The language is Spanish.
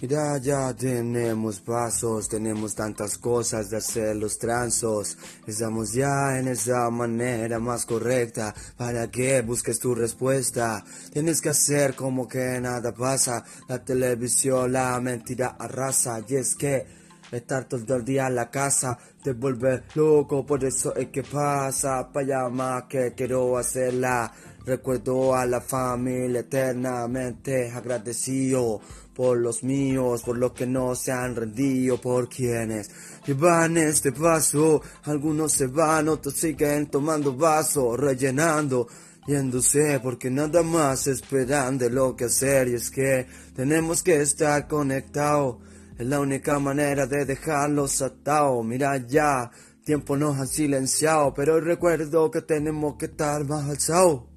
Mira, ya tenemos pasos, tenemos tantas cosas de hacer los transos. Estamos ya en esa manera más correcta para que busques tu respuesta. Tienes que hacer como que nada pasa. La televisión, la mentira arrasa. Y es que estar todo el día en la casa te vuelve loco, por eso es que pasa. Para allá más que quiero hacerla. Recuerdo a la familia eternamente agradecido por los míos, por los que no se han rendido, por quienes llevan este paso. Algunos se van, otros siguen tomando vaso, rellenando, yéndose porque nada más esperan de lo que hacer y es que tenemos que estar conectados. Es la única manera de dejarlos atados. Mira ya, tiempo nos han silenciado, pero recuerdo que tenemos que estar más alzados.